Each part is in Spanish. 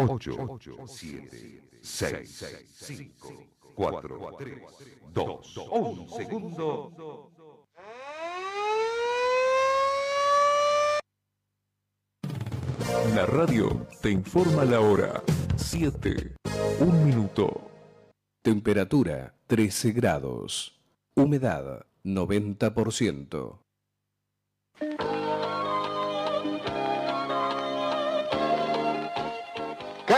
8, 7, 6, 5, 4, 3, 2, 1 segundo. La radio te informa la hora. 7, 1 minuto. Temperatura 13 grados. Humedad 90%.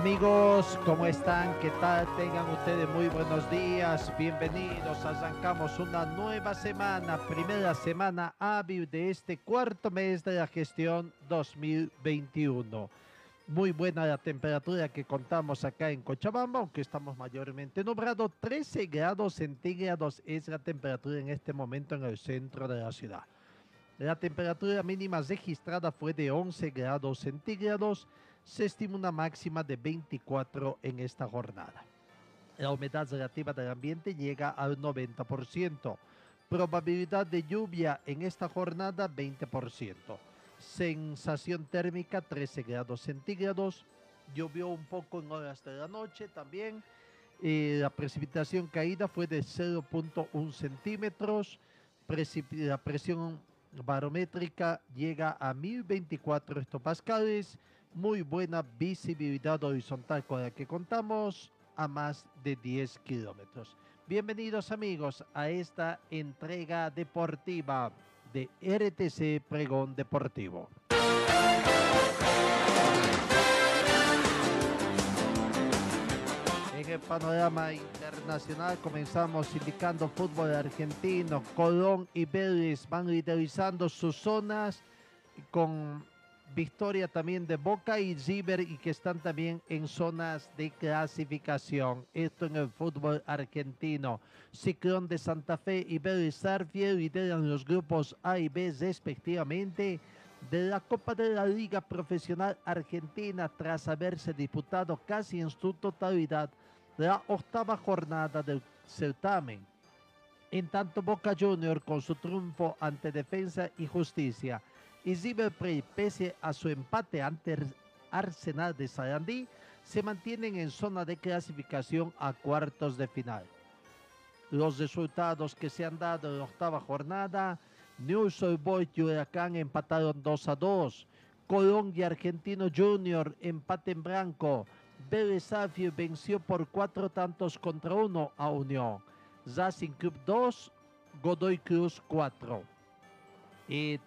Amigos, ¿cómo están? ¿Qué tal? Tengan ustedes muy buenos días. Bienvenidos. Arrancamos una nueva semana, primera semana hábil de este cuarto mes de la gestión 2021. Muy buena la temperatura que contamos acá en Cochabamba, aunque estamos mayormente nubrados. 13 grados centígrados es la temperatura en este momento en el centro de la ciudad. La temperatura mínima registrada fue de 11 grados centígrados se estima una máxima de 24 en esta jornada. La humedad relativa del ambiente llega al 90%. Probabilidad de lluvia en esta jornada 20%. Sensación térmica 13 grados centígrados. Llovió un poco en horas de la noche también. Eh, la precipitación caída fue de 0.1 centímetros. La presión barométrica llega a 1024 hectopascales muy buena visibilidad horizontal con la que contamos a más de 10 kilómetros. Bienvenidos amigos a esta entrega deportiva de RTC Pregón Deportivo. En el panorama internacional comenzamos indicando fútbol argentino. Colón y Vélez van liderizando sus zonas con victoria también de Boca y Ziber y que están también en zonas de clasificación. Esto en el fútbol argentino. Ciclón de Santa Fe y Vélez lideran los grupos A y B respectivamente de la Copa de la Liga Profesional Argentina tras haberse disputado casi en su totalidad la octava jornada del certamen. En tanto Boca Junior con su triunfo ante Defensa y Justicia y River pese a su empate ante Arsenal de Sarandí, se mantienen en zona de clasificación a cuartos de final. Los resultados que se han dado en la octava jornada, News Old Boys y Huracán empataron 2 a 2. Colón y Argentino Junior empate en blanco. Vélez venció por cuatro tantos contra uno a Unión. Racing Club 2, Godoy Cruz 4. Y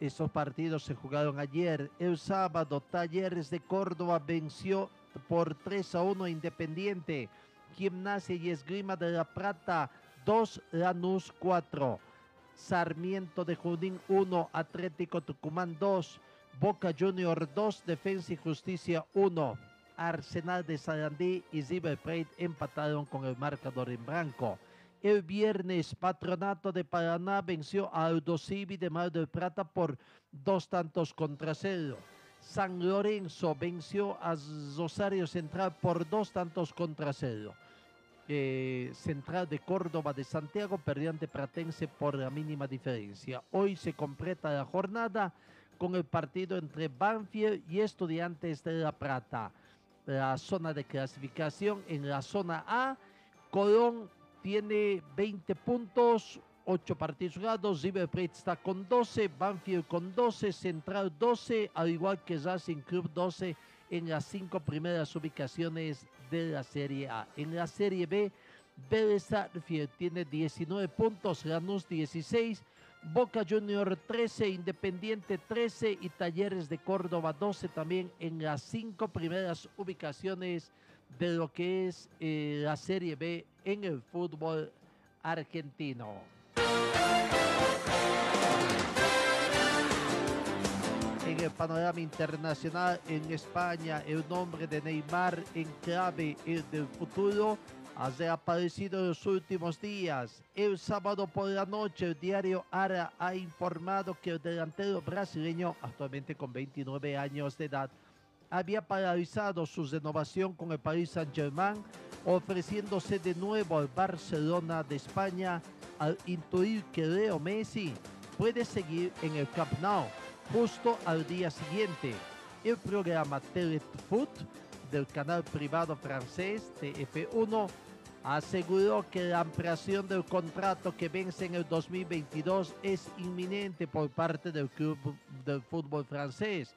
esos partidos se jugaron ayer. El sábado, Talleres de Córdoba venció por 3 a 1 Independiente. Gimnasia y Esgrima de la Plata 2, Lanús 4. Sarmiento de Junín 1, Atlético Tucumán 2. Boca Junior 2, Defensa y Justicia 1. Arsenal de Sarandí y River Plate empataron con el marcador en blanco. El viernes, Patronato de Paraná venció a Aldo de Mar del Plata por dos tantos contra cero. San Lorenzo venció a Rosario Central por dos tantos contra cero. Eh, Central de Córdoba de Santiago perdió ante Pratense por la mínima diferencia. Hoy se completa la jornada con el partido entre Banfield y Estudiantes de La Plata. La zona de clasificación en la zona A, Colón tiene 20 puntos, 8 partidos jugados, River Plate está con 12, Banfield con 12, Central 12, al igual que Racing Club 12 en las cinco primeras ubicaciones de la Serie A. En la Serie B, Vélez tiene 19 puntos, Lanús 16, Boca Junior 13, Independiente 13 y Talleres de Córdoba 12 también en las cinco primeras ubicaciones lo que es eh, la Serie B en el fútbol argentino. En el panorama internacional en España, el nombre de Neymar en clave el del futuro ha reaparecido en los últimos días. El sábado por la noche, el diario Ara ha informado que el delantero brasileño, actualmente con 29 años de edad, había paralizado su renovación con el Paris Saint-Germain, ofreciéndose de nuevo al Barcelona de España al intuir que Leo Messi puede seguir en el Camp Nou justo al día siguiente. El programa Telefoot del canal privado francés TF1 aseguró que la ampliación del contrato que vence en el 2022 es inminente por parte del club del fútbol francés,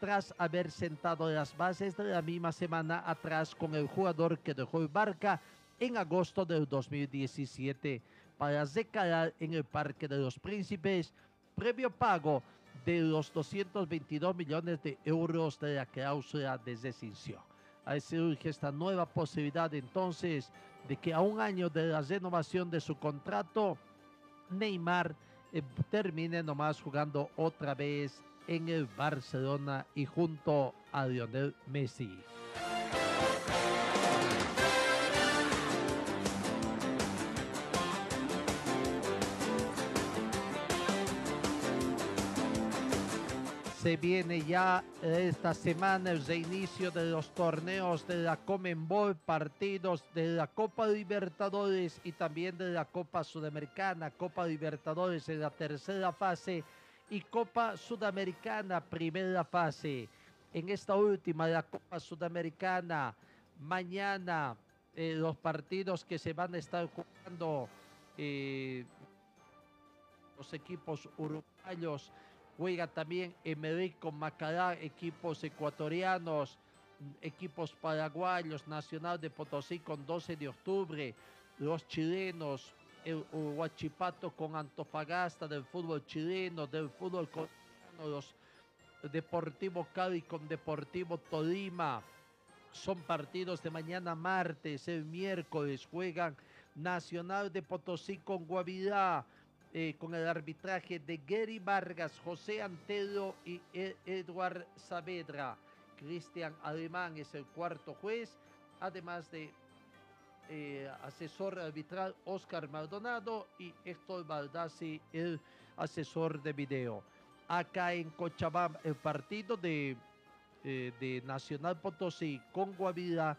tras haber sentado las bases de la misma semana atrás con el jugador que dejó el Barca en agosto del 2017 para recalar en el Parque de los Príncipes, previo pago de los 222 millones de euros de la cláusula de rescisión. Ahí surge esta nueva posibilidad entonces de que a un año de la renovación de su contrato, Neymar eh, termine nomás jugando otra vez en el Barcelona y junto a Lionel Messi. Se viene ya esta semana el reinicio de los torneos de la Comenbol, partidos de la Copa Libertadores y también de la Copa Sudamericana. Copa Libertadores en la tercera fase y Copa Sudamericana primera fase. En esta última, la Copa Sudamericana, mañana eh, los partidos que se van a estar jugando eh, los equipos uruguayos Juega también Emelec con Macará, equipos ecuatorianos, equipos paraguayos, Nacional de Potosí con 12 de octubre, los chilenos, Huachipato con Antofagasta del fútbol chileno, del fútbol colombiano, los Deportivo Cali con Deportivo Tolima. Son partidos de mañana martes, el miércoles juegan Nacional de Potosí con Guavirá. Eh, con el arbitraje de Gary Vargas, José Antelo y e-, Eduard Saavedra. Cristian Alemán es el cuarto juez, además de eh, asesor arbitral Oscar Maldonado y Héctor Baldassi, el asesor de video. Acá en Cochabamba, el partido de, eh, de Nacional Potosí con Guavirá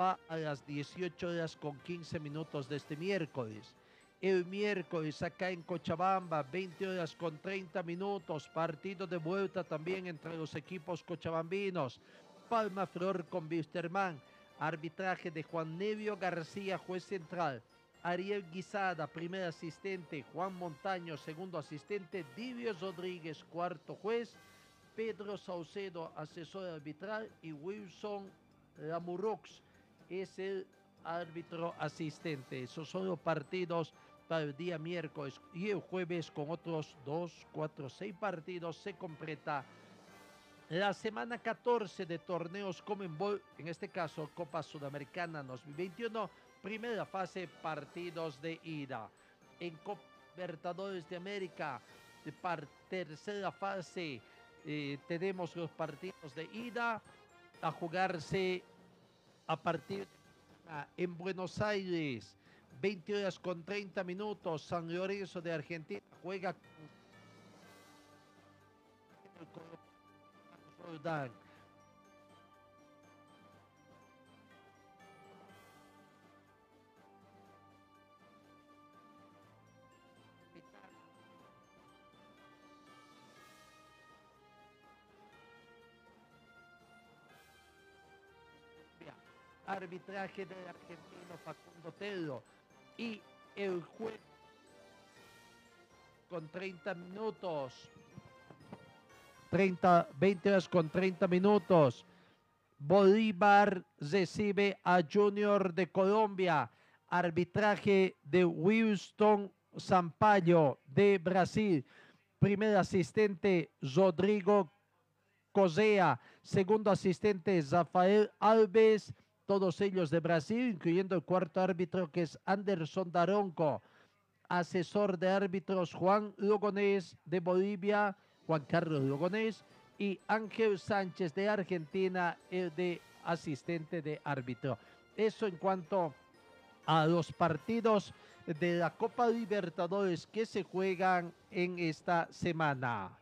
va a las 18 horas con 15 minutos de este miércoles el miércoles acá en Cochabamba, 20 horas con 30 minutos, partido de vuelta también entre los equipos cochabambinos. Palma Flor con Wisterman, arbitraje de Juan Nevio García, juez central. Ariel Guisada, primer asistente. Juan Montaño, segundo asistente. Divio Rodríguez, cuarto juez. Pedro Saucedo, asesor arbitral. Y Wilson Lamurox es el árbitro asistente. Esos son los partidos el día miércoles y el jueves con otros dos, cuatro, seis partidos se completa la semana 14 de torneos Comenbol, en este caso Copa Sudamericana 2021, primera fase, partidos de ida. En Copa Libertadores de América, tercera fase, eh, tenemos los partidos de ida a jugarse a partir en Buenos Aires 20 horas con 30 minutos, San Lorenzo de Argentina juega con arbitraje del argentino Facundo Tello y el juez con 30 minutos. 30, 20 horas con 30 minutos. Bolívar recibe a Junior de Colombia. Arbitraje de Wilson Sampaio de Brasil. Primer asistente Rodrigo Cosea. Segundo asistente Rafael Alves todos ellos de Brasil, incluyendo el cuarto árbitro que es Anderson Daronco, asesor de árbitros Juan Logonés de Bolivia, Juan Carlos Logonés, y Ángel Sánchez de Argentina de asistente de árbitro. Eso en cuanto a los partidos de la Copa Libertadores que se juegan en esta semana.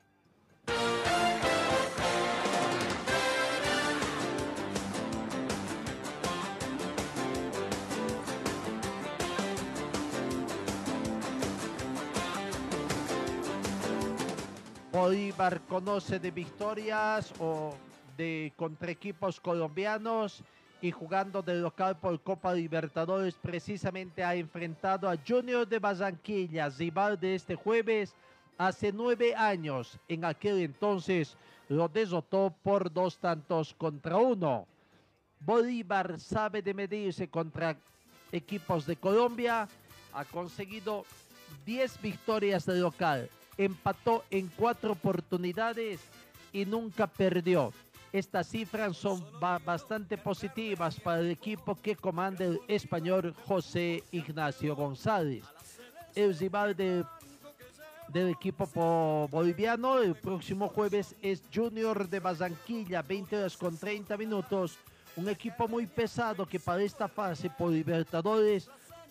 Bolívar conoce de victorias o de contra equipos colombianos y jugando de local por Copa Libertadores precisamente ha enfrentado a Junior de Barranquilla, rival de este jueves hace nueve años. En aquel entonces lo desotó por dos tantos contra uno. Bolívar sabe de medirse contra equipos de Colombia, ha conseguido 10 victorias de local, empató en cuatro oportunidades y nunca perdió. Estas cifras son bastante positivas para el equipo que comanda el español José Ignacio González. El rival del equipo boliviano el próximo jueves es Junior de Barranquilla, 20 horas con 30 minutos. Un equipo muy pesado que para esta fase por Libertadores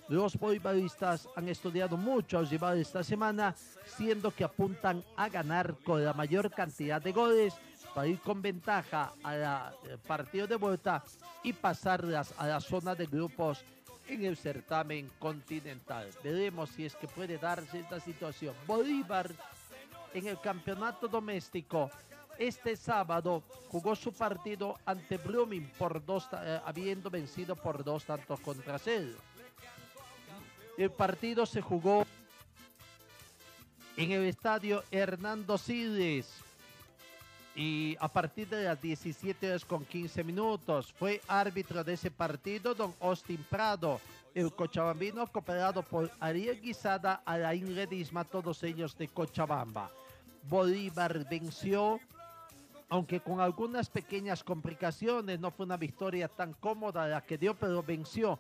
los bolivaristas han estudiado mucho al rival esta semana, siendo que apuntan a ganar con la mayor cantidad de goles para ir con ventaja al eh, partido de vuelta y pasarlas a la zona de grupos en el certamen continental. Veremos si es que puede darse esta situación. Bolívar en el campeonato doméstico este sábado jugó su partido ante Blooming por dos, eh, habiendo vencido por dos tantos contra cero. El partido se jugó en el estadio Hernando Siles y a partir de las 17 horas con 15 minutos fue árbitro de ese partido don Austin Prado, el cochabambino cooperado por Ariel Guisada, Alain Redisma, todos ellos de Cochabamba. Bolívar venció, aunque con algunas pequeñas complicaciones, no fue una victoria tan cómoda la que dio, pero venció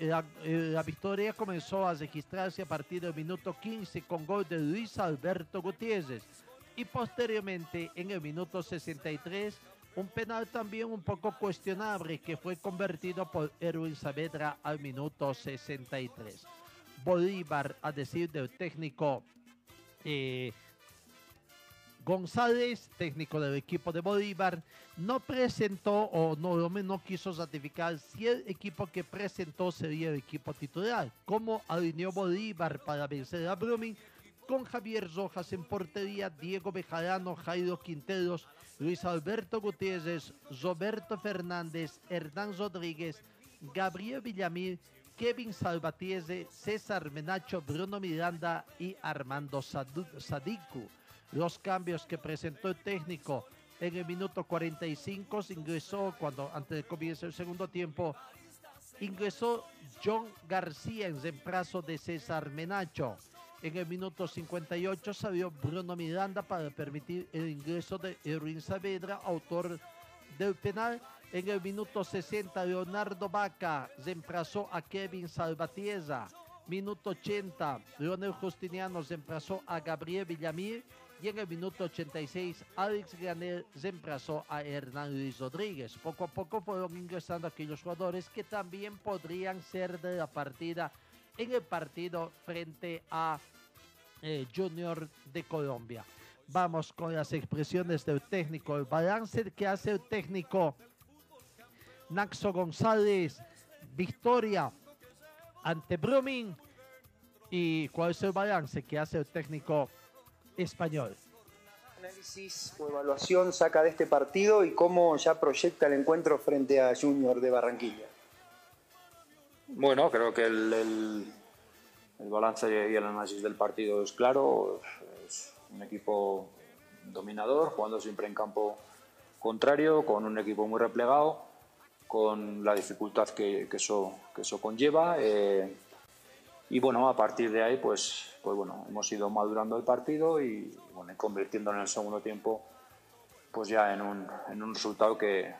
la, eh, la, victoria comenzó a registrarse a partir del minuto 15 con gol de Luis Alberto Gutiérrez y posteriormente en el minuto 63 un penal también un poco cuestionable que fue convertido por Erwin Saavedra al minuto 63. Bolívar, a decir del técnico eh, González, técnico del equipo de Bolívar, no presentó o no, quiso ratificar si el equipo que presentó sería el equipo titular. Como alineó Bolívar para vencer a Brumming con Javier Rojas en portería, Diego Bejarano, Jairo Quinteros, Luis Alberto Gutiérrez, Roberto Fernández, Hernán Rodríguez, Gabriel Villamil, Kevin Salvatierre, César Menacho, Bruno Miranda y Armando Sadiku. Los cambios que presentó el técnico en el minuto 45 se ingresó cuando antes de el segundo tiempo ingresó John García en reemplazo de César Menacho. En el minuto 58 salió Bruno Miranda para permitir el ingreso de Erwin Saavedra, autor del penal. En el minuto 60 Leonardo Vaca reemplazó a Kevin Salvatierra. Minuto 80 Leonel Justiniano reemplazó a Gabriel Villamil y en el minuto 86 Alex Granel reemplazó a Hernán Luis Rodríguez. Poco a poco fueron ingresando aquellos jugadores que también podrían ser de la partida en el partido frente a eh, Junior de Colombia. Vamos con las expresiones del técnico, el balance que hace el técnico Naxo González, victoria ante Brumming y cuál es el balance que hace el técnico español. Análisis o evaluación saca de este partido y cómo ya proyecta el encuentro frente a Junior de Barranquilla. Bueno, creo que el, balance y el análisis del partido es claro. Es un equipo dominador, jugando siempre en campo contrario, con un equipo muy replegado, con la dificultad que, eso, que eso conlleva. Eh, y bueno, a partir de ahí, pues, pues bueno, hemos ido madurando el partido y bueno, convirtiendo en el segundo tiempo, pues ya en un, en un resultado que,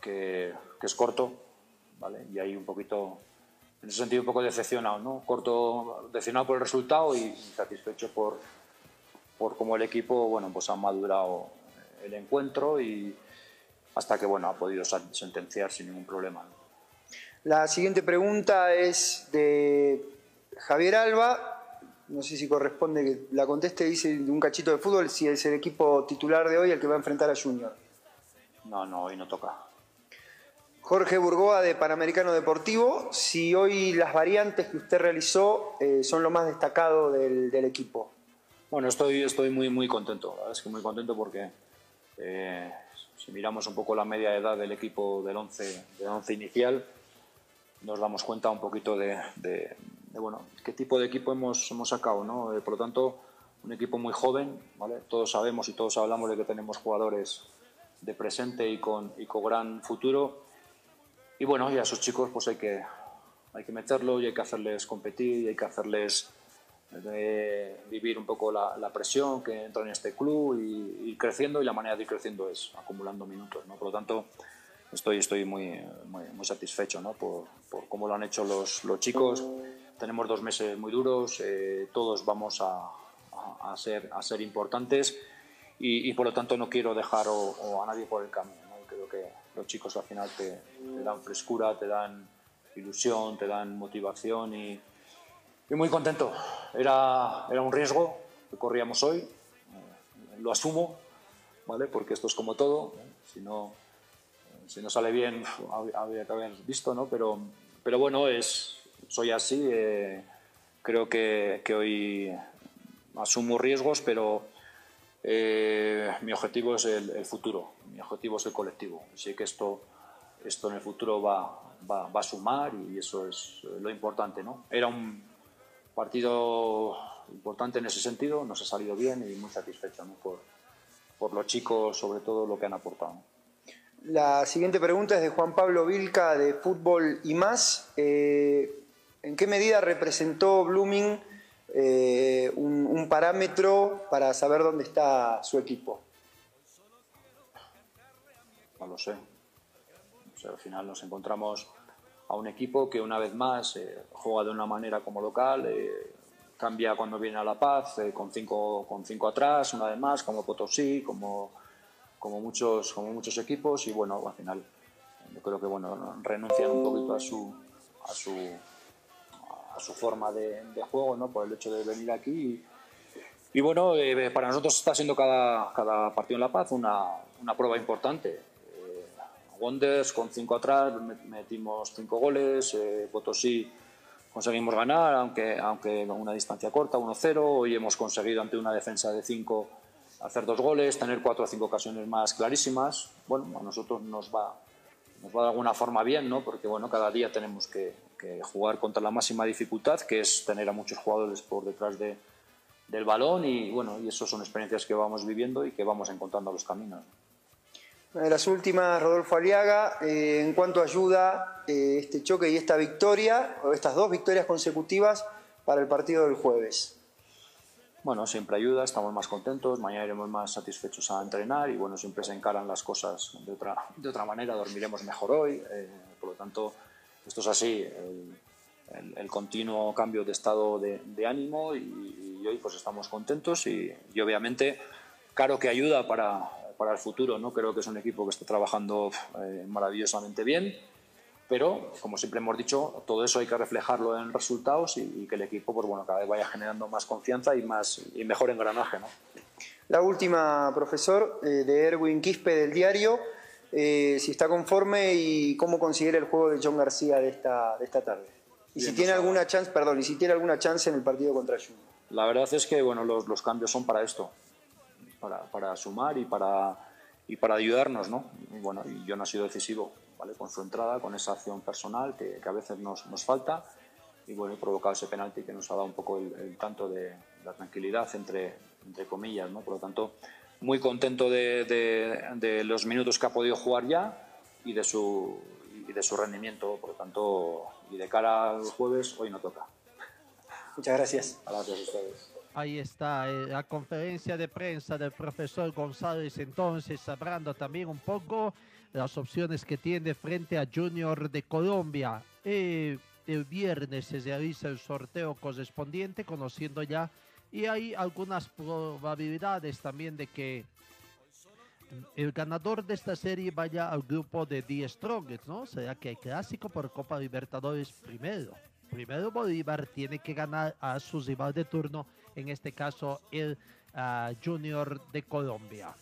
que, es corto, ¿vale? Y ahí un poquito, en ese sentido, un poco decepcionado, ¿no? Corto, decepcionado por el resultado y satisfecho por, por cómo el equipo, bueno, pues ha madurado el encuentro y hasta que bueno, ha podido sentenciar sin ningún problema. La siguiente pregunta es de Javier Alba. No sé si corresponde que la conteste, dice de un cachito de fútbol, si es el equipo titular de hoy el que va a enfrentar a Junior. No, no, hoy no toca. Jorge Burgoa de Panamericano Deportivo, si hoy las variantes que usted realizó eh, son lo más destacado del, equipo. Bueno, estoy, estoy muy, muy contento, la verdad es que muy contento porque eh, si miramos un poco la media edad del equipo del 11, del 11 inicial, nos damos cuenta un poquito de, bueno, qué tipo de equipo hemos, hemos sacado. ¿no? Eh, por lo tanto, un equipo muy joven, ¿vale? todos sabemos y todos hablamos de que tenemos jugadores de presente y con, y con gran futuro y bueno, y a esos chicos pues hay que, hay que meterlo y hay que hacerles competir y hay que hacerles eh, vivir un poco la, presión que entra en este club y ir creciendo y la manera de ir creciendo es acumulando minutos. ¿no? Por lo tanto, estoy, estoy muy, muy, satisfecho ¿no? por, por, cómo lo han hecho los, los chicos. Tenemos dos meses muy duros, eh, todos vamos a, a, ser, a ser importantes y, y, por lo tanto no quiero dejar o, a nadie por el camino. Creo que los chicos al final te, dan frescura, te dan ilusión, te dan motivación y, muy contento. Era, era un riesgo que corríamos hoy, eh, lo asumo, ¿vale? porque esto es como todo, ¿eh? si, no, si no sale bien habría que haber visto, ¿no? pero, pero bueno, es, soy así, eh, creo que, que hoy asumo riesgos, pero eh, mi objetivo es el, futuro, mi objetivo es el colectivo. Sé que esto, esto en el futuro va, va, a sumar y eso es lo importante. ¿no? Era un partido importante en ese sentido, nos ha salido bien y muy satisfecho por, por los chicos, sobre todo lo que han aportado. La siguiente pregunta es de Juan Pablo Vilca de Fútbol y más. Eh, ¿En qué medida representó Blooming eh, un, parámetro para saber dónde está su equipo? No lo sé. al final nos encontramos a un equipo que una vez más eh, juega de una manera como local, cambia cuando viene a La Paz con, cinco, con cinco atrás, una vez más, como Potosí, como, como, muchos, como muchos equipos y bueno, al final yo creo que bueno, renuncian un poquito a su, a su a su forma de, juego, ¿no? por el hecho de venir aquí. Y, bueno, eh, para nosotros está siendo cada, cada partido en La Paz una, una prueba importante. Eh, Wonders con cinco atrás metimos cinco goles, eh, Potosí conseguimos ganar, aunque, aunque una distancia corta, 1-0. Hoy hemos conseguido ante una defensa de cinco hacer dos goles, tener cuatro o cinco ocasiones más clarísimas. Bueno, a nosotros nos va, nos va de alguna forma bien, ¿no? porque bueno, cada día tenemos que, jugar contra la máxima dificultad, que es tener a muchos jugadores por detrás de, del balón y bueno, y eso son experiencias que vamos viviendo y que vamos encontrando los caminos. Las últimas, Rodolfo Aliaga, eh, en cuanto ayuda eh, este choque y esta victoria, o estas dos victorias consecutivas para el partido del jueves. Bueno, siempre ayuda, estamos más contentos, mañana iremos más satisfechos a entrenar y bueno, siempre se encaran las cosas de otra, de otra manera, dormiremos mejor hoy, eh, por lo tanto esto es así, el, continuo cambio de estado de, ánimo y, hoy pues estamos contentos y, obviamente claro que ayuda para, para, el futuro, ¿no? Creo que es un equipo que está trabajando eh, maravillosamente bien, pero como siempre hemos dicho, todo eso hay que reflejarlo en resultados y, que el equipo pues bueno, cada vez vaya generando más confianza y, más, y mejor engranaje, ¿no? La última, profesor, eh, de Erwin Quispe del diario. Eh, si está conforme y cómo considera el juego de John García de esta, de esta tarde. Y si tiene alguna chance, perdón, y si tiene alguna chance en el partido contra Junior. La verdad es que bueno, los, los cambios son para esto, para, para, sumar y para, y para ayudarnos, ¿no? Y bueno, y John ha sido decisivo, ¿vale? Con su entrada, con esa acción personal que, que a veces nos, nos, falta y bueno, he provocado ese penalti que nos ha dado un poco el, el tanto de la tranquilidad entre, entre comillas, ¿no? Por lo tanto, muy contento de, los minutos que ha podido jugar ya y de su, y de su rendimiento. Por lo tanto, y de cara al jueves, hoy no toca. Muchas gracias. Gracias a ustedes. Ahí está eh, la conferencia de prensa del profesor González, entonces hablando también un poco las opciones que tiene frente a Junior de Colombia. Eh, el viernes se realiza el sorteo correspondiente, conociendo ya y hay algunas probabilidades también de que el ganador de esta serie vaya al grupo de The Strongest, ¿no? Será que hay clásico por Copa Libertadores primero. Primero Bolívar tiene que ganar a su rival de turno, en este caso el ah, Junior de Colombia.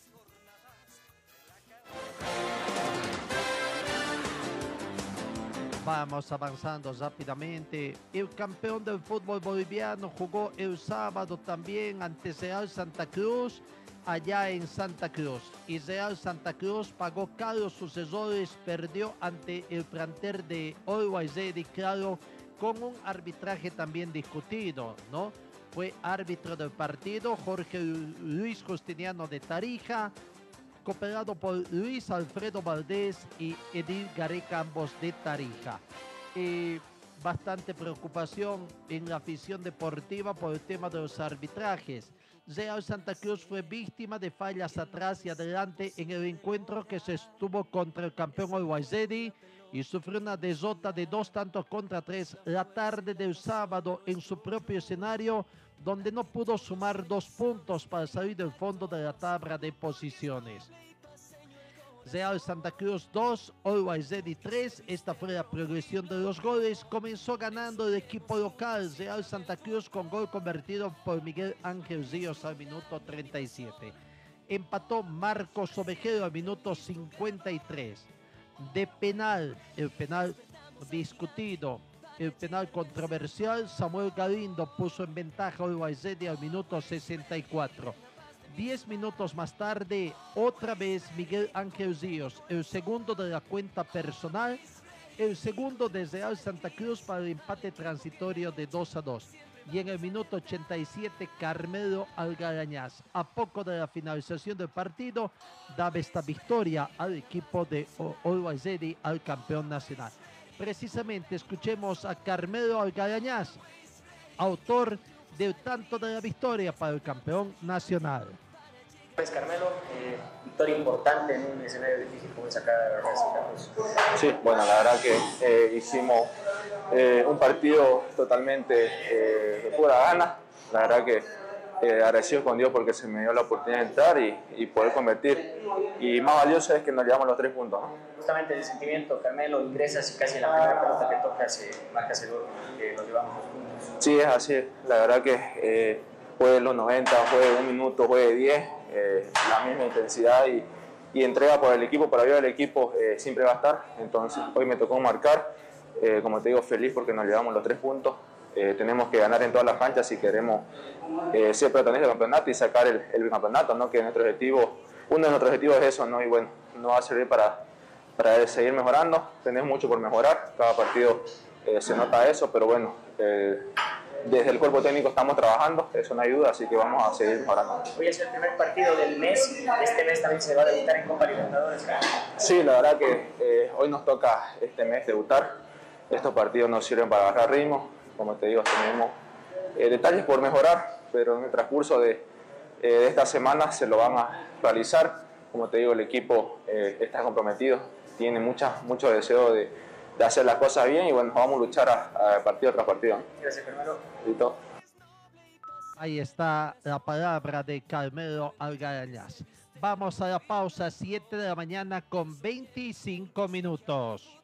Vamos avanzando rápidamente. El campeón del fútbol boliviano jugó el sábado también ante Real Santa Cruz allá en Santa Cruz. Y Real Santa Cruz pagó caro sus errores, perdió ante el planter de Always Ready, claro, con un arbitraje también discutido, ¿no? Fue árbitro del partido Jorge Luis Justiniano de Tarija, cooperado por Luis Alfredo Valdés y Edil Gareca, ambos de Tarija. Bastante preocupación en la afición deportiva por el tema de los arbitrajes. Real Santa Cruz fue víctima de fallas atrás y adelante en el encuentro que se estuvo contra el campeón Olwaizedi y sufrió una derrota de dos tantos contra tres la tarde del sábado en su propio escenario donde no pudo sumar dos puntos para salir del fondo de la tabla de posiciones. Real Santa Cruz 2, Always Ready 3. Esta fue la progresión de los goles. Comenzó ganando el equipo local Real Santa Cruz con gol convertido por Miguel Ángel Ríos al minuto 37. Empató Marcos Ovejero al minuto 53. De penal, el penal discutido el penal controversial, Samuel Galindo puso en ventaja a Ready al minuto 64. Diez minutos más tarde, otra vez Miguel Ángel Ríos, el segundo de la cuenta personal, el segundo de Real Santa Cruz para el empate transitorio de 2 a 2. Y en el minuto 87, Carmelo Algarañaz, a poco de la finalización del partido, daba esta victoria al equipo de Always al campeón nacional precisamente escuchemos a Carmelo Algarañaz, autor del tanto de la victoria para el campeón nacional. Pues Carmelo, eh, victoria importante en un escenario difícil como es acá Sí, bueno, la verdad que eh, hicimos eh, un partido totalmente de pura gana. La verdad que eh, agradecido con Dios porque se me dio la oportunidad de entrar y, y, poder convertir. Y más valioso es que nos llevamos los tres puntos. Justamente el sentimiento, Carmelo, ingresas y casi en la primera pelota que tocas, eh, marcas el gol, que nos llevamos los puntos. Sí, es así. La verdad que eh, los 90, fue un minuto, fue 10, eh, la misma intensidad y, y, entrega por el equipo, para ayudar al equipo eh, siempre va a estar. Entonces hoy me tocó marcar. Eh, como te digo, feliz porque nos llevamos los tres puntos. Eh, tenemos que ganar en todas las canchas si queremos eh, ser protagonistas del campeonato y sacar el, el campeonato, ¿no? que nuestro objetivo, uno de nuestros objetivos es eso, ¿no? y bueno, no va a servir para, para seguir mejorando, tenemos mucho por mejorar, cada partido eh, se nota eso, pero bueno, eh, desde el cuerpo técnico estamos trabajando, eso no ayuda, así que vamos a seguir mejorando. Hoy es el primer partido del mes, este mes también se va a debutar en Copa Libertadores. Sí, la verdad que eh, hoy nos toca este mes debutar, estos partidos nos sirven para agarrar ritmo, como te digo, tenemos eh, detalles por mejorar, pero en el transcurso de, eh, de, esta semana se lo van a realizar. Como te digo, el equipo eh, está comprometido, tiene mucha, mucho deseo de, de, hacer las cosas bien y bueno, vamos a luchar a, a partido tras partido. Gracias, Carmelo. Listo. Ahí está la palabra de Carmelo Algarañaz. Vamos a la pausa, 7 de la mañana con 25 minutos.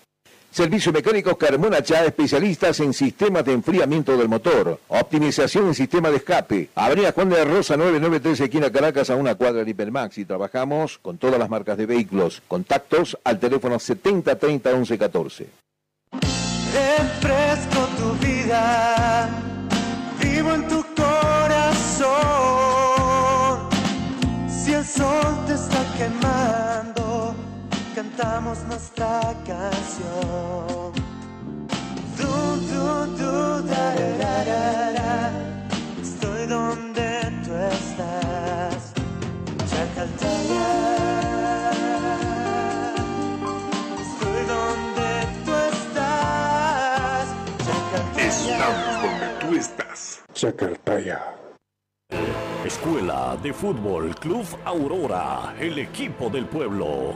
Servicio Mecánico Carmona Chá, especialistas en sistemas de enfriamiento del motor, optimización en sistema de escape. Avenida Juan de Rosa 993, esquina Caracas, a una cuadra de Hipermax. Y trabajamos con todas las marcas de vehículos. Contactos al teléfono 7030 1114. Refresco tu vida, vivo en tu corazón. Si el sol te está quemando cantamos nuestra canción. Du, du, du, da, da, da, da, da. Estoy donde tú estás, Chacaltaya. Estoy donde tú estás, Chacaltaya. Estamos donde tú estás. Chacartaya. Escuela de Fútbol Club Aurora, el equipo del pueblo.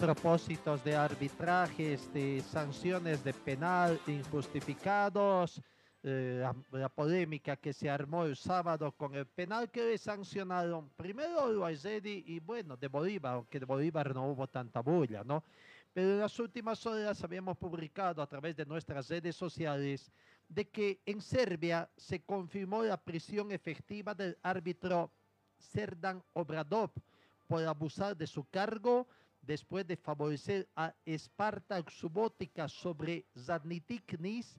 Propósitos de arbitrajes, de sanciones de penal injustificados, eh, la, polémica que se armó el sábado con el penal que le sancionaron primero Loaizedi y bueno, de Bolívar, aunque de Bolívar no hubo tanta bulla, ¿no? Pero en las últimas horas habíamos publicado a través de nuestras redes sociales de que en Serbia se confirmó la prisión efectiva del árbitro Serdan Obradov por abusar de su cargo después de favorecer a Spartak Subotica sobre Zadnitiknis,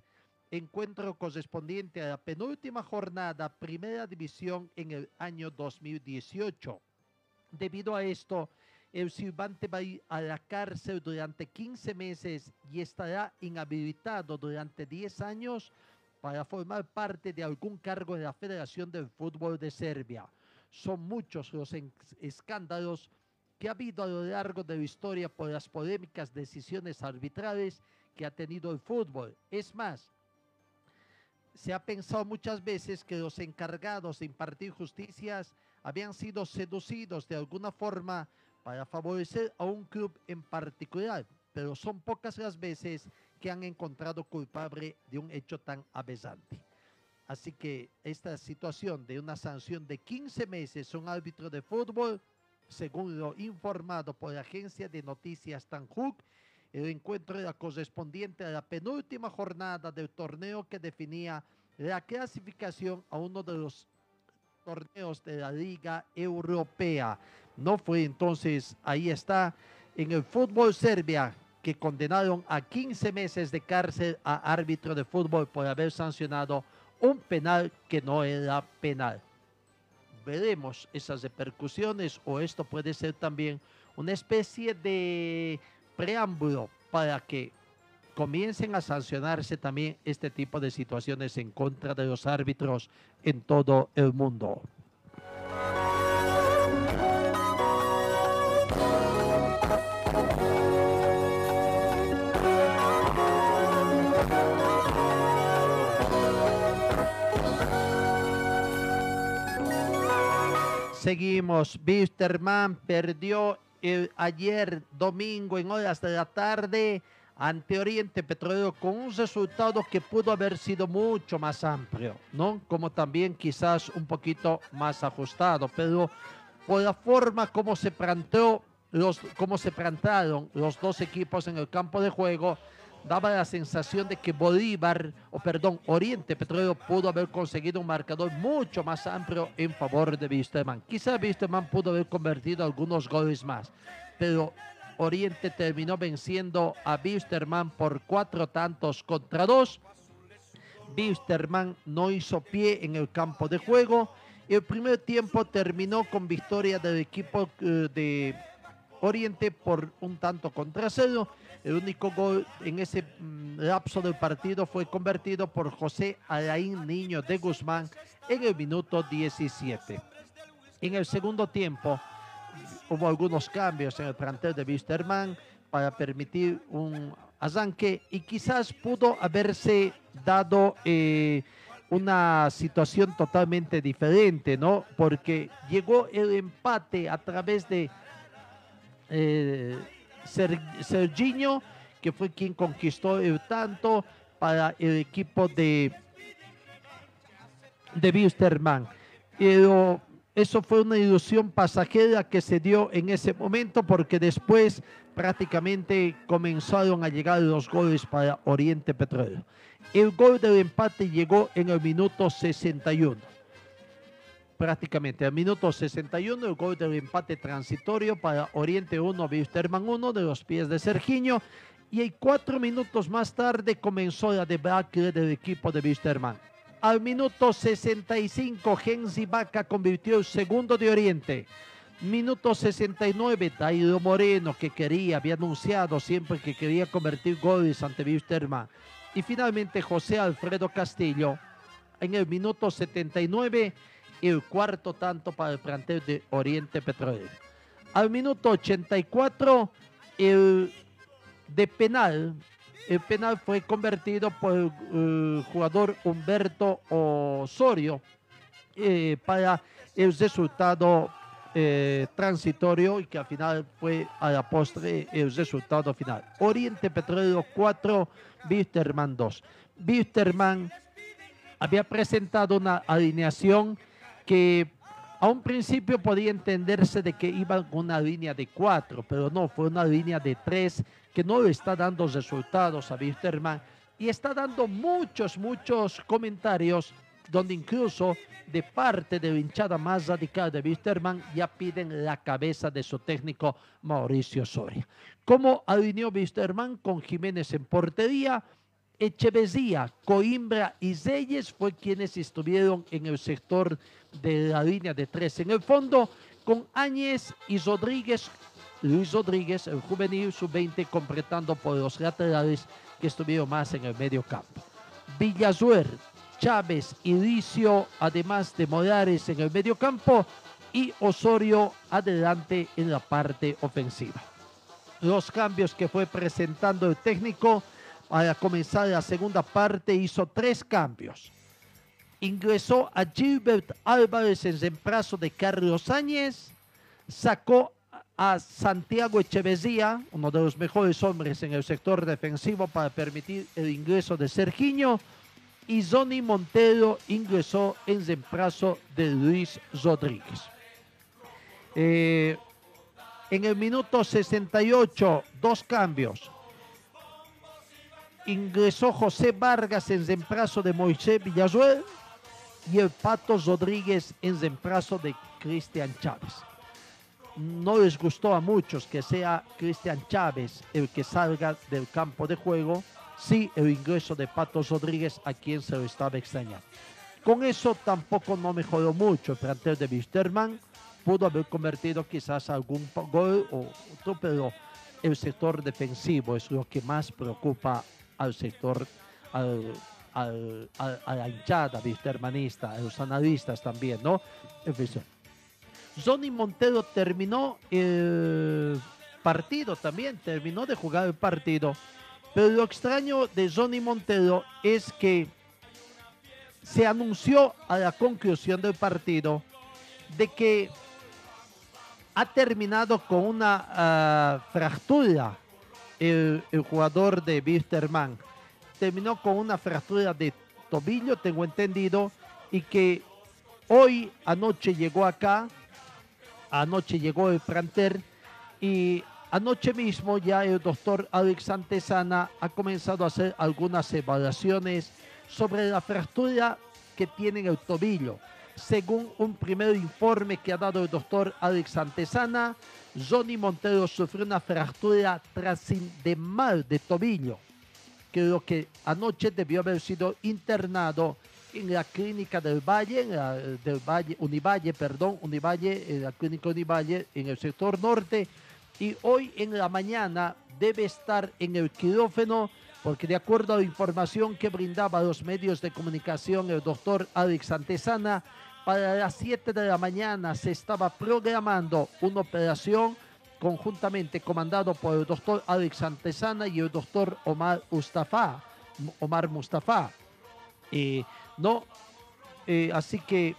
encuentro correspondiente a la penúltima jornada Primera División en el año 2018. Debido a esto, el silbante va a ir a la cárcel durante 15 meses y estará inhabilitado durante 10 años para formar parte de algún cargo de la Federación del Fútbol de Serbia. Son muchos los escándalos que ha habido a lo largo de la historia por las polémicas decisiones arbitrales que ha tenido el fútbol. Es más, se ha pensado muchas veces que los encargados de impartir justicias habían sido seducidos de alguna forma para favorecer a un club en particular, pero son pocas las veces que han encontrado culpable de un hecho tan aberrante. Así que esta situación de una sanción de 15 meses a un árbitro de fútbol, según lo informado por la agencia de noticias Tanjuk, el encuentro era correspondiente a la penúltima jornada del torneo que definía la clasificación a uno de los torneos de la Liga Europea. No fue entonces, ahí está, en el fútbol Serbia, que condenaron a 15 meses de cárcel a árbitro de fútbol por haber sancionado un penal que no era penal. Veremos esas repercusiones o esto puede ser también una especie de preámbulo para que comiencen a sancionarse también este tipo de situaciones en contra de los árbitros en todo el mundo. Seguimos. Wisterman perdió el ayer domingo en horas de la tarde ante Oriente Petrolero con un resultado que pudo haber sido mucho más amplio, ¿no? Como también quizás un poquito más ajustado, pero por la forma como se planteó los, cómo se plantaron los dos equipos en el campo de juego, daba la sensación de que Bolívar, o perdón, Oriente Petrolero pudo haber conseguido un marcador mucho más amplio en favor de Wisterman. Quizá Wisterman pudo haber convertido algunos goles más, pero Oriente terminó venciendo a Wisterman por cuatro tantos contra dos. Wisterman no hizo pie en el campo de juego. El primer tiempo terminó con victoria del equipo eh, de Oriente por un tanto contra cero. El único gol en ese mm, lapso del partido fue convertido por José Alain Niño de Guzmán en el minuto 17. En el segundo tiempo hubo algunos cambios en el plantel de Wisterman para permitir un arranque y quizás pudo haberse dado eh, una situación totalmente diferente, ¿no? Porque llegó el empate a través de eh, Serginho, que fue quien conquistó el tanto para el equipo de, de. Pero eso fue una ilusión pasajera que se dio en ese momento porque después prácticamente comenzaron a llegar los goles para Oriente Petrolero. El gol del empate llegó en el minuto 61 prácticamente al minuto 61 el gol del empate transitorio para Oriente 1, Wisterman 1 de los pies de Sergiño y cuatro minutos más tarde comenzó la debacle del equipo de Wisterman. Al minuto 65 Gensi Vaca convirtió el segundo de Oriente. Minuto 69 Dairo Moreno que quería, había anunciado siempre que quería convertir goles ante Wisterman. Y finalmente José Alfredo Castillo en el minuto 79 el cuarto tanto para el plantel de Oriente Petrolero. Al minuto 84, el de penal, el penal fue convertido por el eh, jugador Humberto Osorio eh, para el resultado eh, transitorio y que al final fue a la postre el resultado final. Oriente Petrolero 4, Wisterman 2. Wisterman había presentado una alineación que a un principio podía entenderse de que iba con una línea de cuatro, pero no, fue una línea de tres que no está dando resultados a Wisterman y está dando muchos, muchos comentarios donde incluso de parte de la hinchada más radical de Wisterman ya piden la cabeza de su técnico Mauricio Soria. ¿Cómo alineó Wisterman con Jiménez en portería? Echeverría, Coimbra y Reyes fue quienes estuvieron en el sector de la línea de tres. En el fondo, con Áñez y Rodríguez, Luis Rodríguez, el juvenil sub-20, completando por los laterales que estuvieron más en el medio campo. Villazuer, Chávez y Licio, además de Morales en el medio campo, y Osorio adelante en la parte ofensiva. Los cambios que fue presentando el técnico para comenzar la segunda parte hizo tres cambios. Ingresó a Gilbert Álvarez en reemplazo de Carlos Áñez, sacó a Santiago Echeverría, uno de los mejores hombres en el sector defensivo para permitir el ingreso de Sergiño, y Johnny Montero ingresó en reemplazo de Luis Rodríguez. Eh, en el minuto 68, dos cambios. Ingresó José Vargas en reemplazo de Moisés Villazuel y el Pato Rodríguez en reemplazo de Cristian Chávez. No les gustó a muchos que sea Cristian Chávez el que salga del campo de juego, sí el ingreso de Pato Rodríguez a quien se lo estaba extrañando. Con eso tampoco no mejoró mucho el plantel de Wisterman, pudo haber convertido quizás algún gol o otro, pero el sector defensivo es lo que más preocupa al sector, al, al- a la hinchada a los analistas también, ¿no? En fin, Johnny Montero terminó el partido también, terminó de jugar el partido, pero lo extraño de Johnny Montero es que se anunció a la conclusión del partido de que ha terminado con una ah, fractura el, jugador de Wisterman. Terminó con una fractura de tobillo, tengo entendido, y que hoy anoche llegó acá, anoche llegó el planter y Anoche mismo ya el doctor Alex Santesana ha comenzado a hacer algunas evaluaciones sobre la fractura que tiene en el tobillo. Según un primer informe que ha dado el doctor Alex Santesana, Johnny Montero sufrió una fractura trascendental de tobillo, que lo que anoche debió haber sido internado en la clínica del Valle, la- del Valle, Univalle, perdón, Univalle, en la clínica Univalle en el sector norte, y hoy en la mañana debe estar en el quirófano porque de acuerdo a la información que brindaba los medios de comunicación el doctor Alex Santesana, para las 7 de la mañana se estaba programando una operación conjuntamente comandado por el doctor Alex Santesana y el doctor Omar Mustafa. Omar Mustafa. Eh, no, eh, así que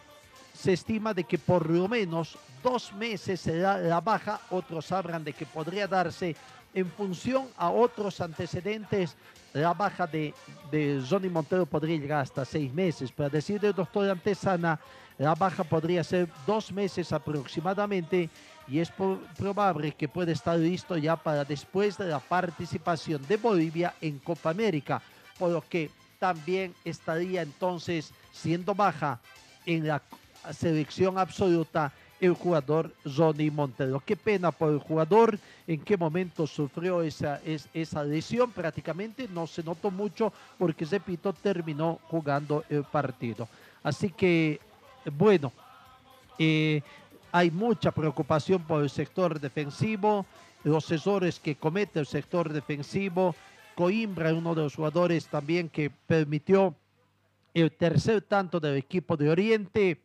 se estima de que por lo menos dos meses será la baja, otros hablan de que podría darse en función a otros antecedentes, la baja de, Johnny Montero podría llegar hasta seis meses. Para decir del doctor Antesana, la baja podría ser dos meses aproximadamente y es probable que pueda estar listo ya para después de la participación de Bolivia en Copa América, por lo que también estaría entonces siendo baja en la selección absoluta el jugador Johnny Montero. Qué pena por el jugador, en qué momento sufrió esa, es- esa lesión, prácticamente no se notó mucho porque, repito, terminó jugando el partido. Así que, bueno, eh, hay mucha preocupación por el sector defensivo, los errores que comete el sector defensivo. Coimbra, uno de los jugadores también que permitió el tercer tanto del equipo de Oriente,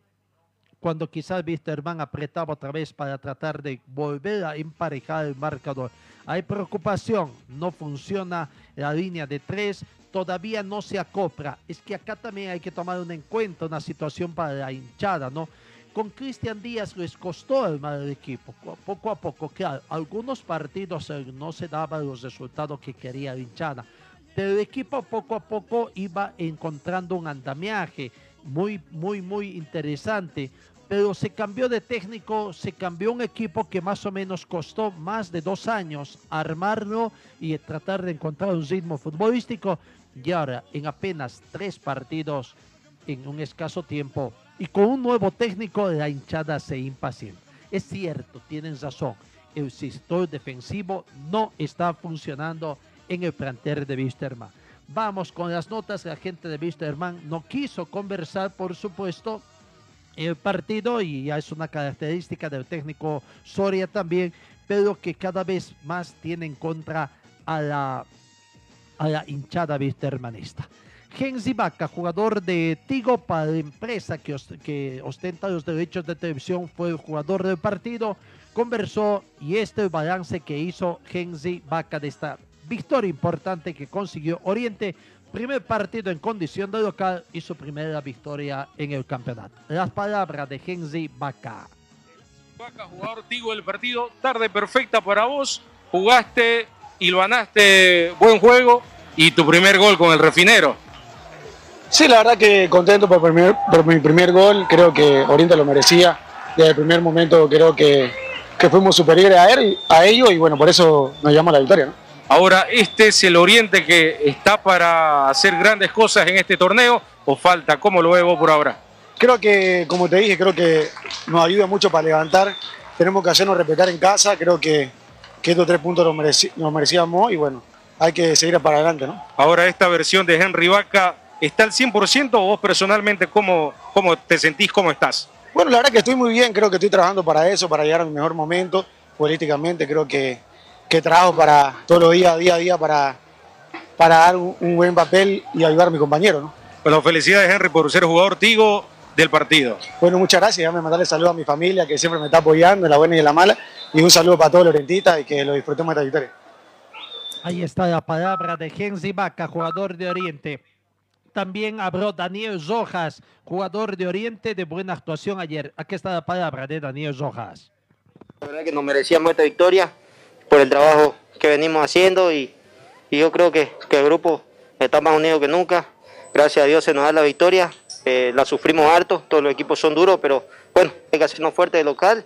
cuando quizás Wisterman apretaba otra vez para tratar de volver a emparejar el marcador. Hay preocupación, no funciona la línea de tres, todavía no se acopla. Es que acá también hay que tomar en cuenta una situación para la hinchada, ¿no? Con Cristian Díaz les costó armar el equipo, po- poco a poco, claro, algunos partidos eh, no se daban los resultados que quería la hinchada, pero el equipo poco a poco iba encontrando un andamiaje muy, muy, muy interesante. Pero se cambió de técnico, se cambió un equipo que más o menos costó más de dos años armarlo y tratar de encontrar un ritmo futbolístico. Y ahora, en apenas tres partidos, en un escaso tiempo, y con un nuevo técnico, la hinchada se impacienta. Es cierto, tienen razón, el sector defensivo no está funcionando en el plantel de Wisterman. Vamos con las notas, la gente de Wisterman no quiso conversar, por supuesto, el partido y ya es una característica del técnico Soria también, pero que cada vez más tiene en contra a la, a la hinchada wistermanista. Genzi Vaca, jugador de Tigo para la empresa que, os- que ostenta los derechos de televisión, fue el jugador del partido, conversó y este es el balance que hizo Genzi Vaca de esta victoria importante que consiguió Oriente, primer partido en condición de local y su primera victoria en el campeonato. Las palabras de Genzi Vaca. Vaca, jugador Tigo del partido, tarde perfecta para vos, jugaste y lo ganaste, buen juego y tu primer gol con el refinero. Sí, la verdad que contento por, primer- por mi primer gol, creo que Oriente lo merecía. Desde el primer momento creo que, que fuimos superiores a, él, a ellos y bueno, por eso nos llamó la victoria. ¿no? Ahora, ¿este es el Oriente que está para hacer grandes cosas en este torneo o falta? ¿Cómo lo veo por ahora? Creo que, como te dije, creo que nos ayuda mucho para levantar. Tenemos que hacernos respetar en casa, creo que, que estos tres puntos nos merecíamos y bueno, hay que seguir para adelante. ¿no? Ahora, esta versión de Henry Vaca, ¿está al 100% o vos personalmente cómo, cómo te sentís, cómo estás? Bueno, la verdad que estoy muy bien, creo que estoy trabajando para eso, para llegar a mi mejor momento políticamente, creo que, que trabajo para todos los días, día a día, para, para dar un, un buen papel y ayudar a mi compañero. ¿no? Bueno, felicidades Henry por ser jugador Tigo del partido. Bueno, muchas gracias, déjame mandarle saludos a mi familia que siempre me está apoyando en la buena y en la mala, y un saludo para todos los orientistas y que lo disfrutemos de esta victoria. Ahí está la palabra de Genzi Vaca, jugador de Oriente. También habló Daniel Rojas, jugador de Oriente de buena actuación ayer. Aquí está la palabra de Daniel Rojas. La verdad que nos merecíamos esta victoria por el trabajo que venimos haciendo y, y yo creo que, que el grupo está más unido que nunca. Gracias a Dios se nos da la victoria. Eh, la sufrimos harto, todos los equipos son duros, pero bueno, hay que hacernos fuerte de local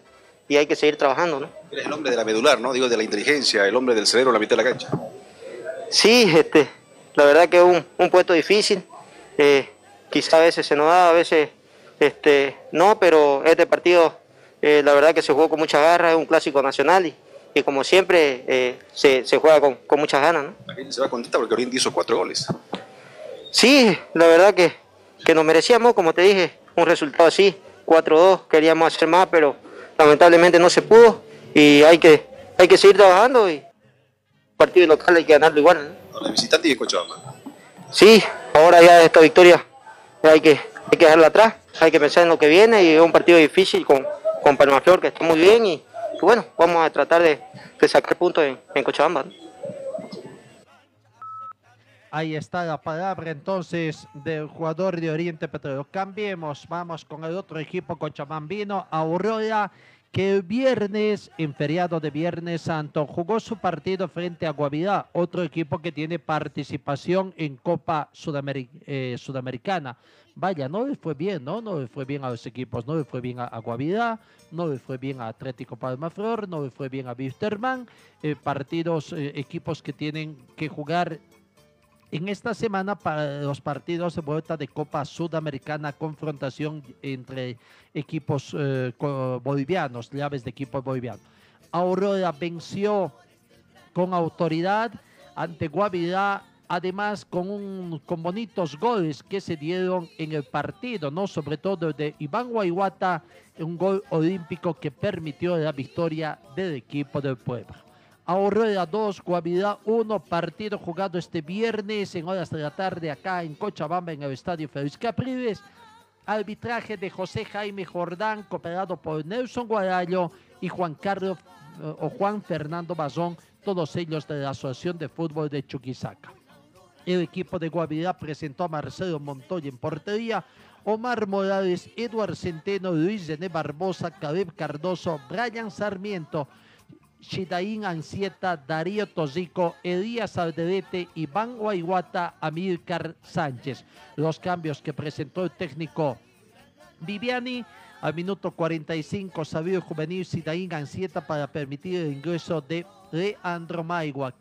y hay que seguir trabajando, ¿no? Eres el hombre de la medular, ¿no? Digo, de la inteligencia, el hombre del cerebro en la mitad de la cancha. Sí, este, la verdad que es un, un puesto difícil. Eh, quizá a veces se nos da, a veces este, no, pero este partido eh, la verdad que se jugó con mucha garra, es un clásico nacional y, y como siempre eh, se, se juega con, con muchas ganas. ¿no? La gente se va contenta porque Oriente hizo cuatro goles. Sí, la verdad que, que nos merecíamos, como te dije, un resultado así, 4-2, queríamos hacer más, pero lamentablemente no se pudo y hay que, hay que seguir trabajando y partido local hay que ganarlo igual. ¿no? Ahora, visitante y de Cochabamba. Sí, ahora ya esta victoria hay que, hay que dejarla atrás, hay que pensar en lo que viene y es un partido difícil con, con Palmaflor que está muy bien y, bueno, vamos a tratar de, sacar puntos en, Cochabamba. Ahí está la palabra entonces del jugador de Oriente Petrolero. Cambiemos, vamos con el otro equipo cochabambino, Aurora, que el viernes, en feriado de Viernes Santo, jugó su partido frente a Guavirá, otro equipo que tiene participación en Copa eh, Sudamericana. Vaya, no le fue bien, ¿no? No le fue bien a los equipos, no le fue bien a, a no le fue bien a Atlético Palmaflor, no le fue bien a Wisterman, eh, partidos, eh, equipos que tienen que jugar en esta semana para los partidos de vuelta de Copa Sudamericana, confrontación entre equipos eh, bolivianos, llaves de equipos bolivianos. Aurora venció con autoridad ante Guavirá, además con, con bonitos goles que se dieron en el partido, ¿no? Sobre todo de Iván Guayguata, un gol olímpico que permitió la victoria del equipo del pueblo. Aurora 2, Guavirá 1, partido jugado este viernes en horas de la tarde acá en Cochabamba en el Estadio Félix Capriles. Arbitraje de José Jaime Jordán, cooperado por Nelson Guarallo y Juan Carlos eh, o Juan Fernando Bazón, todos ellos de la Asociación de Fútbol de Chuquisaca. El equipo de Guavirá presentó a Marcelo Montoya en portería, Omar Morales, Eduard Centeno, Luis René Barbosa, Caleb Cardoso, Brian Sarmiento, Shidaín Ancieta, Darío Tosico, Elías Alderete, Iván Guayguata, Amílcar Sánchez. Los cambios que presentó el técnico Viviani al minuto 45 salió el juvenil Sidaín Ancieta para permitir el ingreso de Leandro Maigua,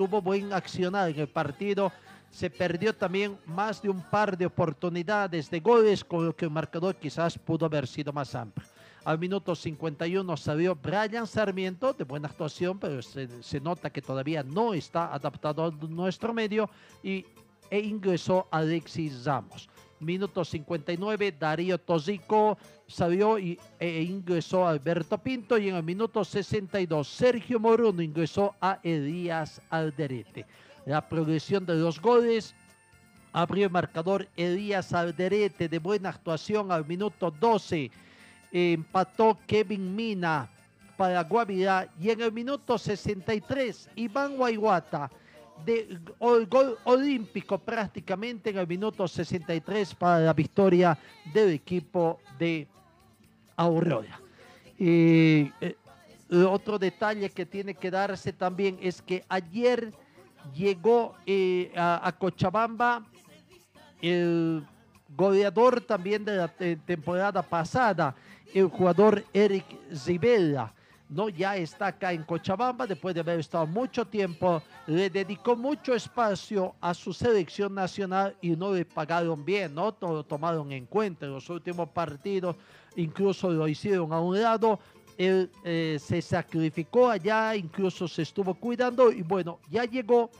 tuvo buen accionar en el partido. Se perdió también más de un par de oportunidades de goles, con lo que el marcador quizás pudo haber sido más amplio. Al minuto 51 salió Brian Sarmiento, de buena actuación, pero se, nota que todavía no está adaptado a nuestro medio, y, e ingresó Alexis Ramos. Minuto 59, Darío Tosico salió y, e ingresó Alberto Pinto y en el minuto 62, Sergio Moruno ingresó a Elías Alderete. La progresión de los goles abrió el marcador Elías Alderete de buena actuación al minuto 12. Empató Kevin Mina para Guavirá y en el minuto 63 Iván Guayguata de gol olímpico prácticamente en el minuto 63 para la victoria del equipo de Aurora. Y, eh, otro detalle que tiene que darse también es que ayer llegó eh, a, Cochabamba el goleador también de la te- temporada pasada, el jugador Eric Zibella. ¿No? Ya está acá en Cochabamba, después de haber estado mucho tiempo, le dedicó mucho espacio a su selección nacional y no le pagaron bien, ¿no? To- Lo tomaron en cuenta en los últimos partidos, incluso lo hicieron a un lado. Él eh, se sacrificó allá, incluso se estuvo cuidando y bueno, ya llegó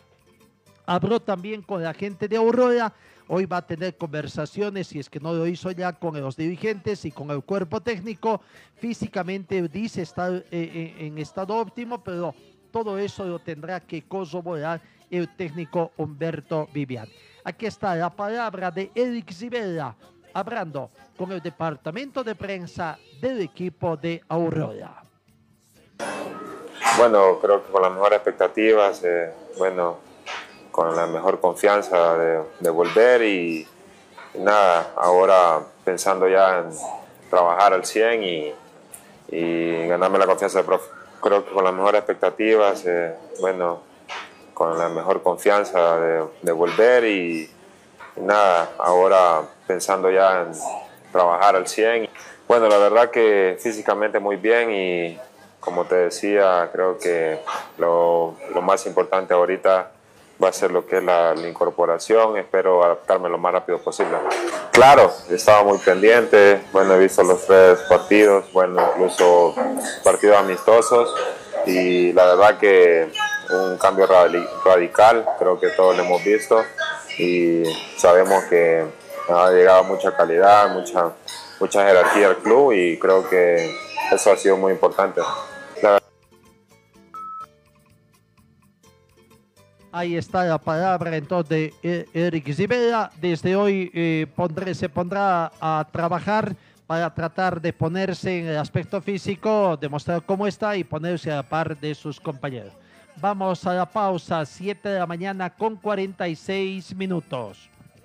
Habló también con la gente de Aurora. Hoy va a tener conversaciones, si es que no lo hizo ya, con los dirigentes y con el cuerpo técnico. Físicamente dice estar eh, eh, en estado óptimo, pero todo eso lo tendrá que corroborar el técnico Humberto Vivian. Aquí está la palabra de Eric Zibella, hablando con el departamento de prensa del equipo de Aurora. Bueno, creo que con las mejores expectativas, eh, bueno, con la mejor confianza de, volver y, nada, ahora pensando ya en trabajar al 100 y, y ganarme la confianza del profe. Creo que con las mejores expectativas, eh, bueno, con la mejor confianza de, volver y, y nada, ahora pensando ya en trabajar al 100. Bueno, la verdad que físicamente muy bien y como te decía, creo que lo, lo más importante ahorita va a ser lo que es la, incorporación. Espero adaptarme lo más rápido posible. Claro, estaba muy pendiente. Bueno, he visto los tres partidos, bueno, incluso partidos amistosos. Y la verdad que un cambio radical, creo que todos lo hemos visto. Y sabemos que ha llegado mucha calidad, mucha, mucha jerarquía al club y creo que eso ha sido muy importante. Ahí está la palabra entonces de Eric Zibela. Desde hoy eh, se pondrá a trabajar para tratar de ponerse en el aspecto físico, demostrar cómo está y ponerse a la par de sus compañeros. Vamos a la pausa, 7 de la mañana con 46 minutos.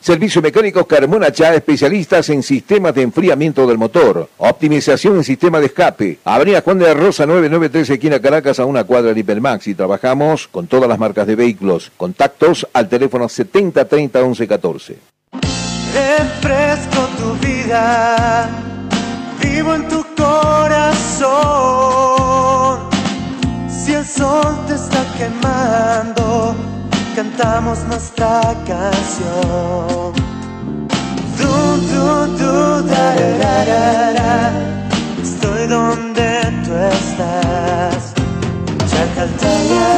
Servicio Mecánico Carmona Chá, especialistas en sistemas de enfriamiento del motor, optimización en sistema de escape. Avenida Juan de Rosa 993, esquina Caracas, a una cuadra de Hipermax. Y trabajamos con todas las marcas de vehículos. Contactos al teléfono 7030 1114. Refresco tu vida, vivo en tu corazón. Si el sol te está quemando cantamos nuestra canción. Du, du, du, da, da, da, da, Estoy donde tú estás. Chacaltaya.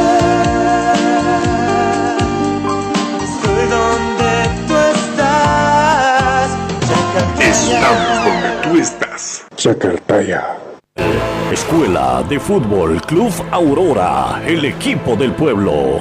Estoy donde tú estás. Estamos donde tú estás. Chacaltaya. Escuela de Fútbol Club Aurora, el equipo del pueblo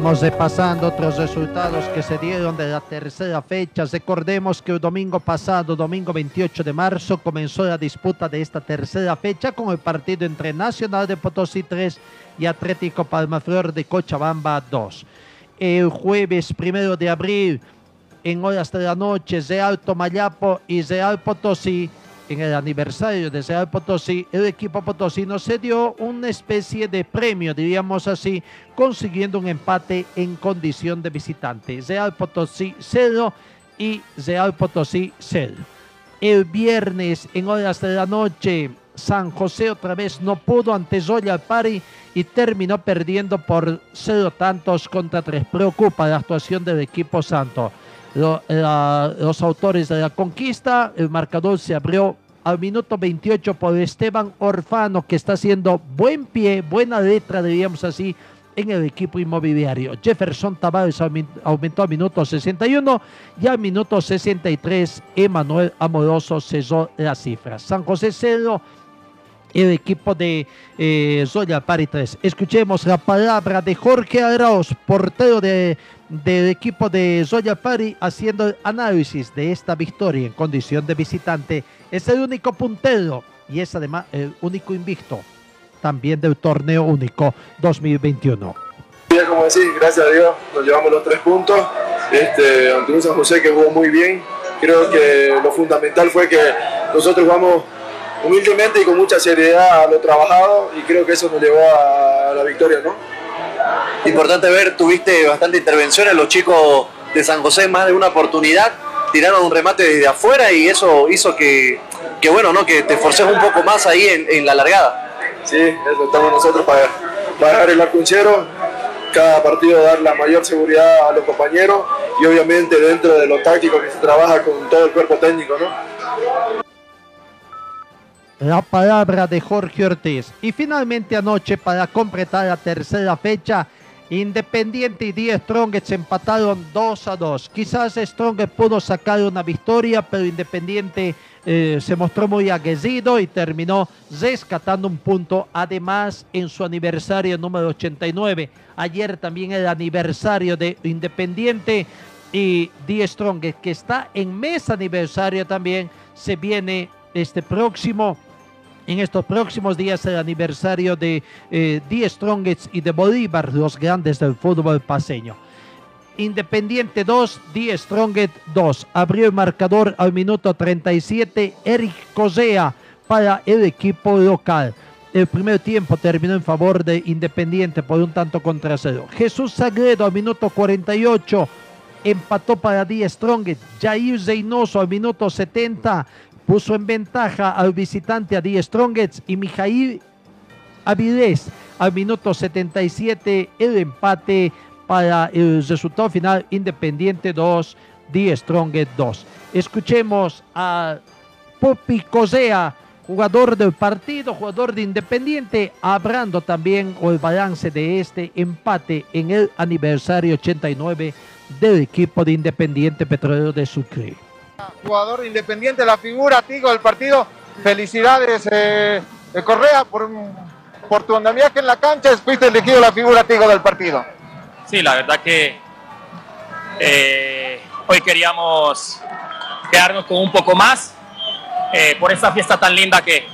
Vamos repasando otros resultados que se dieron de la tercera fecha. Recordemos que el domingo pasado, domingo 28 de marzo, comenzó la disputa de esta tercera fecha con el partido entre Nacional de Potosí 3 y Atlético Palmaflor de Cochabamba 2. El jueves primero de abril, en horas de la noche, Real Tomayapo y Real Potosí en el aniversario de Real Potosí, el equipo potosino se dio una especie de premio, diríamos así, consiguiendo un empate en condición de visitante. Real Potosí 0 y Real Potosí 0. El viernes en horas de la noche, San José otra vez no pudo ante Royal Party y terminó perdiendo por cero tantos contra tres. Preocupa la actuación del equipo santo. Los autores de la conquista. El marcador se abrió al minuto 28 por Esteban Orfano, que está haciendo buen pie, buena letra, diríamos así, en el equipo inmobiliario. Jefferson Tavares aumen- aumentó al minuto 61 y al minuto 63 Emanuel Amoroso cesó las cifras. San José 0, el equipo de eh, Zoya Pari 3. Escuchemos la palabra de Jorge Arauz, portero de, del equipo de Zoya Pari, haciendo el análisis de esta victoria en condición de visitante. Es el único puntero y es además el único invicto también del torneo único 2021. Ya como decís, gracias a Dios nos llevamos los tres puntos este, ante un San José que jugó muy bien. Creo que lo fundamental fue que nosotros jugamos humildemente y con mucha seriedad a lo trabajado y creo que eso nos llevó a la victoria, ¿no? Importante ver, tuviste bastante intervenciones, los chicos de San José más de una oportunidad, tiraron un remate desde afuera y eso hizo que, que bueno, ¿no? que te forces un poco más ahí en, en la largada. Sí, eso estamos nosotros para, para dejar el arco en cero, cada partido dar la mayor seguridad a los compañeros y obviamente dentro de lo táctico que se trabaja con todo el cuerpo técnico, ¿no? La palabra de Jorge Ortiz. Y finalmente anoche, para completar la tercera fecha, Independiente y 10 Strongets empataron 2 a 2. Quizás Strongets pudo sacar una victoria, pero Independiente eh, se mostró muy aguerrido y terminó rescatando un punto. Además, en su aniversario número 89. Ayer también el aniversario de Independiente y Die Strongest, que está en mes aniversario también, se viene este próximo en estos próximos días el aniversario de eh, Die Strongest y de Bolívar, los grandes del fútbol paseño. Independiente 2, Die Strongest 2. Abrió el marcador al minuto 37 Eric Cosea para el equipo local. El primer tiempo terminó en favor de Independiente por un tanto contra cero. Jesús Sagredo al minuto 48 empató para Die Strongest. Jair Zeynoso al minuto 70 puso en ventaja al visitante a Die Strongets y Mijail Avilés al minuto 77 el empate para el resultado final Independiente 2, Die Strongets 2. Escuchemos a Popi Cosea, jugador del partido, jugador de Independiente, hablando también el balance de este empate en el aniversario 89 del equipo de Independiente Petrolero de Sucre. Jugador independiente, la figura, Tigo, del partido. Felicidades, eh, eh, Correa, por, por tu andamiaje en la cancha. Fuiste elegido la figura, Tigo, del partido. Sí, la verdad que eh, hoy queríamos quedarnos con un poco más por esta fiesta tan linda que,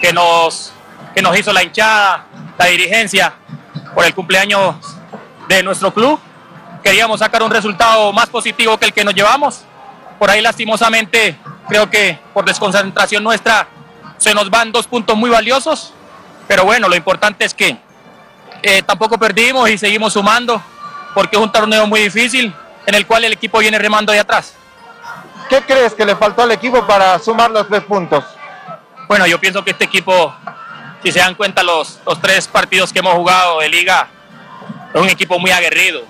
que, nos, que nos hizo la hinchada, la dirigencia, por el cumpleaños de nuestro club. Queríamos sacar un resultado más positivo que el que nos llevamos. Por ahí lastimosamente creo que por desconcentración nuestra se nos van dos puntos muy valiosos. Pero bueno, lo importante es que eh, tampoco perdimos y seguimos sumando porque es un torneo muy difícil en el cual el equipo viene remando de atrás. ¿Qué crees que le faltó al equipo para sumar los tres puntos? Bueno, yo pienso que este equipo, si se dan cuenta los, los tres partidos que hemos jugado de liga, es un equipo muy aguerrido.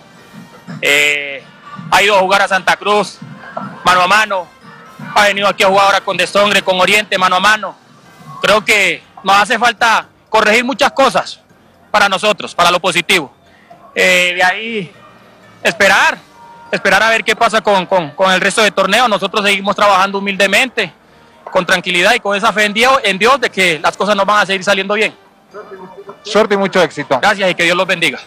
Eh, ha ido a jugar a Santa Cruz mano a mano, ha venido aquí a jugar ahora con Desongre, con Oriente mano a mano. Creo que nos hace falta corregir muchas cosas para nosotros, para lo positivo. Eh, de ahí esperar, esperar a ver qué pasa con, con, con el resto del torneo. Nosotros seguimos trabajando humildemente, con tranquilidad y con esa fe en Dios, en Dios de que las cosas nos van a seguir saliendo bien. Suerte y mucho éxito. Gracias y que Dios los bendiga.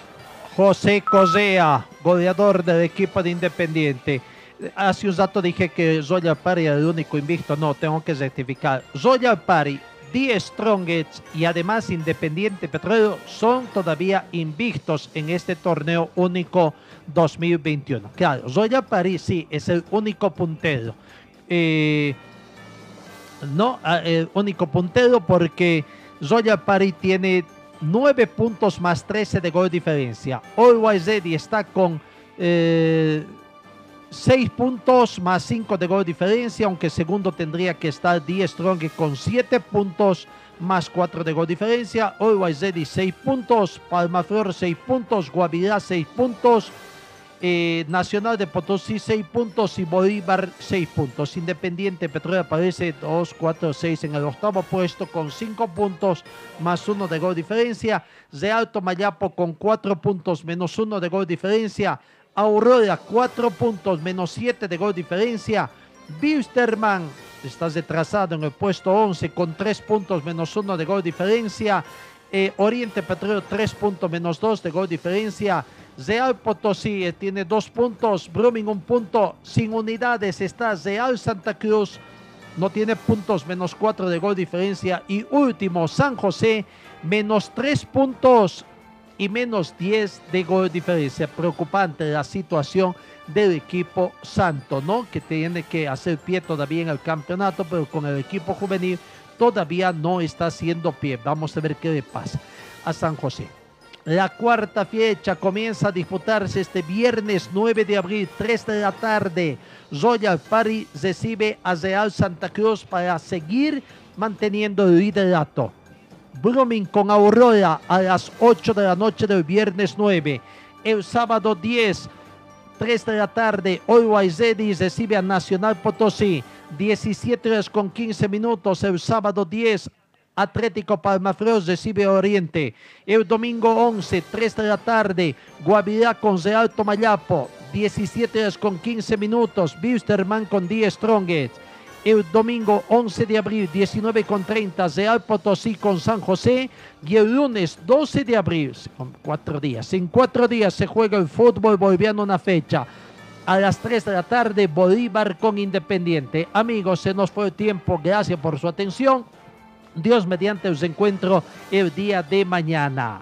José Cosea, goleador del equipo de Independiente. Hace un rato dije que Zoya Pari era el único invicto. No, tengo que rectificar. Zoya Pari, Die Strongets y además Independiente Petrolero son todavía invictos en este torneo único 2021. Claro, Zoya Pari sí es el único puntero. Eh, no, ah, el único puntero porque Zoya Pari tiene 9 puntos más 13 de gol diferencia. Always Ready está con eh, 6 puntos más 5 de gol diferencia, aunque segundo tendría que estar Die Strong con 7 puntos más 4 de gol diferencia. Always Ready 6 puntos, Palmaflor 6 puntos, Guavirá 6 puntos. eh, Nacional de Potosí 6 puntos y Bolívar 6 puntos. Independiente Petróleo aparece 2, 4, 6 en el octavo puesto con 5 puntos más 1 de gol diferencia. Alto Mayapo con 4 puntos menos 1 de gol diferencia. Aurora 4 puntos menos 7 de gol diferencia. Bisterman estás retrasado en el puesto 11 con 3 puntos menos 1 de gol diferencia. Eh, Oriente Petróleo 3 puntos menos 2 de gol diferencia. Real Potosí eh, tiene 2 puntos. Brumming un punto. Sin unidades está Real Santa Cruz. No tiene puntos menos 4 de gol diferencia. Y último, San José menos 3 puntos y menos 10 de gol diferencia. Preocupante la situación del equipo santo, ¿no? Que tiene que hacer pie todavía en el campeonato, pero con el equipo juvenil todavía no está haciendo pie. Vamos a ver qué le pasa a San José. La cuarta fecha comienza a disputarse este viernes 9 de abril, 3 de la tarde. Royal Party recibe a Real Santa Cruz para seguir manteniendo el liderato. Blooming con Aurora a las 8 de la noche del viernes 9. El sábado 10, 3 de la tarde, Always Ready recibe a Nacional Potosí. 17 horas con 15 minutos el sábado 10. Atlético Palmafreos recibe a Oriente. El domingo 11, 3 de la tarde, Guavirá con Real Tomayapo. 17 horas con 15 minutos, Bisterman con 10 Strongest el domingo 11 de abril, 19 con 30, Real Potosí con San José. Y el lunes 12 de abril, con cuatro días, en cuatro días se juega el fútbol boliviano una fecha. A las 3 de la tarde, Bolívar con Independiente. Amigos, se nos fue el tiempo. Gracias por su atención. Dios mediante os encuentro el día de mañana.